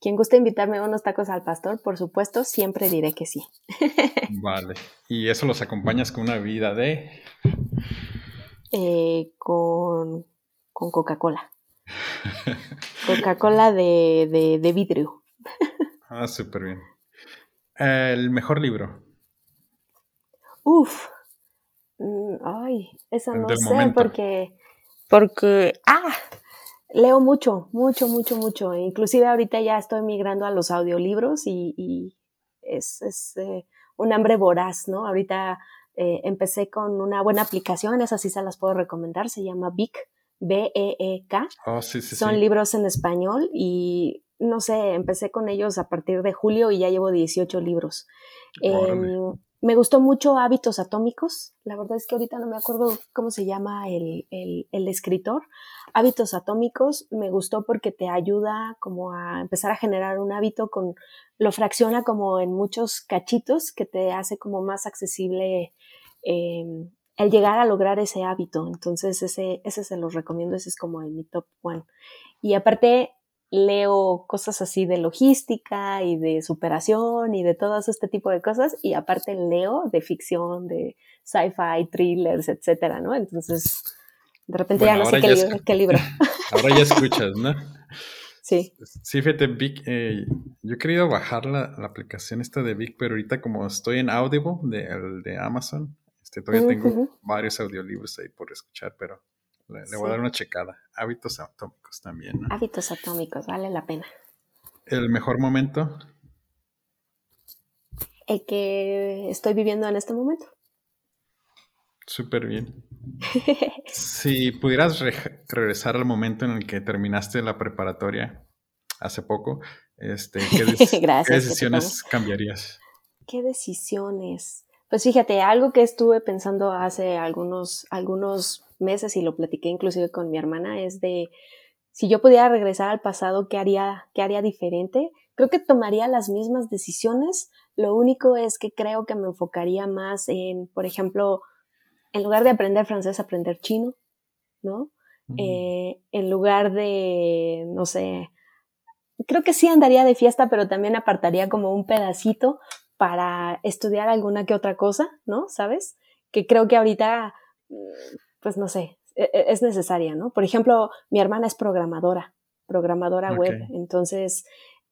quien guste invitarme unos tacos al pastor, por supuesto, siempre diré que sí. *laughs* Vale. ¿Y eso los acompañas con una bebida de? Eh, con, con Coca-Cola. *laughs* Coca-Cola de, de, vidrio. *laughs* ah, súper bien. El mejor libro. Uf. Mm, ay, eso no sé porque. Porque. Ah, Leo mucho, mucho, mucho, mucho. Inclusive ahorita ya estoy migrando a los audiolibros y, es, eh, un hambre voraz, ¿no? Ahorita eh, empecé con una buena aplicación, esas sí se las puedo recomendar, se llama Beek, B-E-E-K. Oh, Son libros en español y no sé, empecé con ellos a partir de julio y ya llevo 18 libros. Em, me gustó mucho Hábitos Atómicos. La verdad es que ahorita no me acuerdo cómo se llama el, el, escritor. Hábitos Atómicos me gustó porque te ayuda como a empezar a generar un hábito con, lo fracciona como en muchos cachitos que te hace como más accesible em, el llegar a lograr ese hábito. Entonces ese, ese se los recomiendo, ese es como en mi top one. Y aparte leo cosas así de logística y de superación y de todo este tipo de cosas y aparte leo de ficción, de sci-fi, thrillers, etcétera, ¿no? Entonces, de repente ya no sé qué, libro, *laughs* Ahora ya escuchas, ¿no? Sí. Sí, fíjate, Vic, eh, yo he querido bajar la, aplicación esta de Vic, pero ahorita como estoy en Audible de, de Amazon, este, todavía tengo varios audiolibros ahí por escuchar, pero le, voy a dar una checada. Hábitos atómicos también. ¿no? Hábitos atómicos, vale la pena. ¿El mejor momento? El que estoy viviendo en este momento. Súper bien. *laughs* si pudieras regresar al momento en el que terminaste la preparatoria hace poco, este, ¿qué, *laughs* decisiones cambiarías? ¿Qué decisiones? Pues fíjate, algo que estuve pensando hace algunos, algunos meses y lo platiqué inclusive con mi hermana es de si yo pudiera regresar al pasado, ¿qué haría, qué haría diferente? Creo que tomaría las mismas decisiones. Lo único es que creo que me enfocaría más en, por ejemplo, en lugar de aprender francés, aprender chino, ¿no? Mm. Eh, en lugar de, no sé, creo que sí andaría de fiesta, pero también apartaría como un pedacito para estudiar alguna que otra cosa, ¿no? ¿Sabes? Que creo que ahorita, pues no sé, e, e, es necesaria, ¿no? Por ejemplo, mi hermana es programadora, programadora web, entonces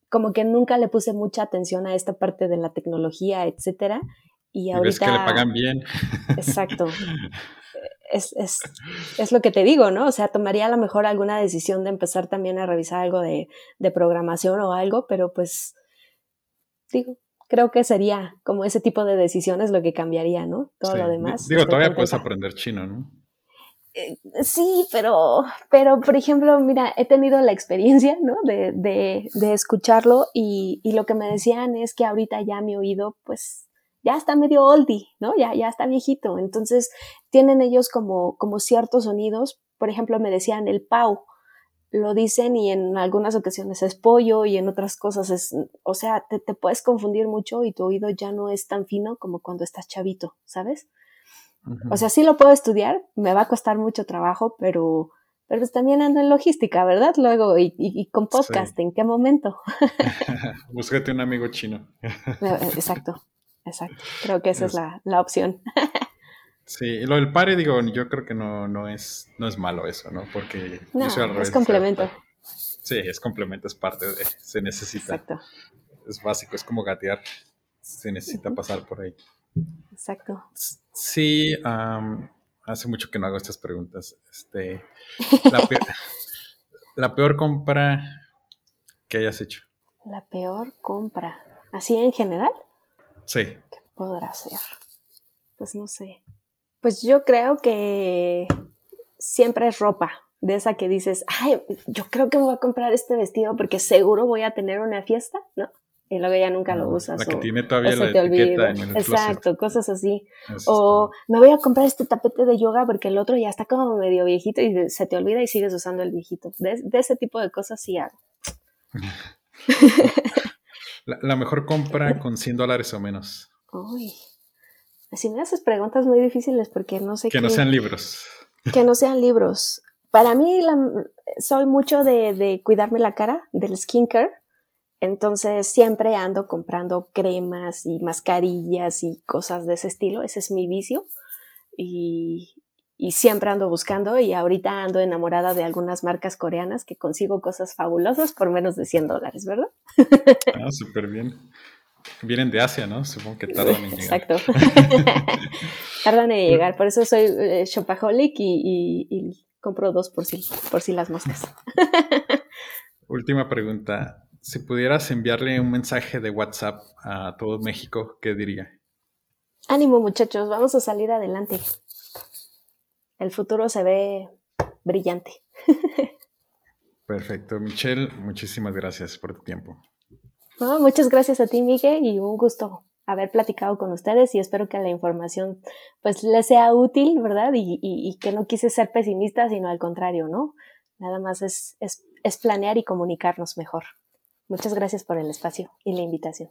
como que nunca le puse mucha atención a esta parte de la tecnología, etcétera. Y ahorita. Es que le pagan bien. Exacto. *laughs* Es, es, es, lo que te digo, ¿no? O sea, tomaría a lo mejor alguna decisión de empezar también a revisar algo de, de programación o algo, pero pues, digo, creo que sería como ese tipo de decisiones lo que cambiaría, ¿no? Todo lo demás. Digo, todavía puedes aprender chino, ¿no? Eh, sí, pero, pero, por ejemplo, mira, he tenido la experiencia, ¿no? De, de, de escucharlo y, y, lo que me decían es que ahorita ya mi oído, pues, ya está medio oldie, ¿no? Ya, ya está viejito. Entonces, tienen ellos como, como ciertos sonidos. Por ejemplo, me decían el pau, lo dicen y en algunas ocasiones es pollo y en otras cosas es, o sea, te, te puedes confundir mucho y tu oído ya no es tan fino como cuando estás chavito, ¿sabes? O sea, sí lo puedo estudiar, me va a costar mucho trabajo, pero, pero pues también ando en logística, ¿verdad? Luego, y, y, con podcast, ¿en qué momento? *laughs* *laughs* Búscate un amigo chino. Eh, exacto, exacto. Creo que esa es, la, la, opción. *laughs* sí, lo del pare, digo, yo creo que no, no, es, no es malo eso, ¿no? Porque no, es complemento. sí, es complemento, es parte de, se necesita. Exacto. Es básico, es como gatear, se necesita pasar por ahí. Exacto. Sí, hace mucho que no hago estas preguntas. Este, *laughs* la, peor, compra que hayas hecho. La peor compra. ¿Así en general? Sí. ¿Qué podrá ser? Pues no sé. Pues yo creo que siempre es ropa. De esa que dices, ay, yo creo que me voy a comprar este vestido porque seguro voy a tener una fiesta, ¿no? y luego ya nunca lo usas. La que tiene todavía la etiqueta en el Exacto, cosas así. o me voy a comprar este tapete de yoga porque el otro ya está como medio viejito y se te olvida y sigues usando el viejito. De, ese tipo de cosas sí hago. *laughs* la, mejor compra con 100 dólares o menos. Uy, si me haces preguntas muy difíciles porque no sé Que no sean libros. *laughs* Que no sean libros. Para mí soy mucho de, de cuidarme la cara, del skincare entonces siempre ando comprando cremas y mascarillas y cosas de ese estilo. Ese es mi vicio. Y, siempre ando buscando y ahorita ando enamorada de algunas marcas coreanas que consigo cosas fabulosas por menos de 100 dólares, ¿verdad? Ah, súper bien. Vienen de Asia, ¿no? Supongo que tardan en llegar. Exacto. *laughs* tardan en llegar. Por eso soy eh, shopaholic y, compro dos por si, por si las moscas. *laughs* Última pregunta. Si pudieras enviarle un mensaje de WhatsApp a todo México, ¿qué diría? Ánimo muchachos, vamos a salir adelante. El futuro se ve brillante. *laughs* Perfecto. Michelle, muchísimas gracias por tu tiempo. Muchas gracias a ti, Miguel, y un gusto haber platicado con ustedes y espero que la información pues les sea útil, ¿verdad? Y, que no quise ser pesimista, sino al contrario, ¿no? Nada más es, es planear y comunicarnos mejor. Muchas gracias por el espacio y la invitación.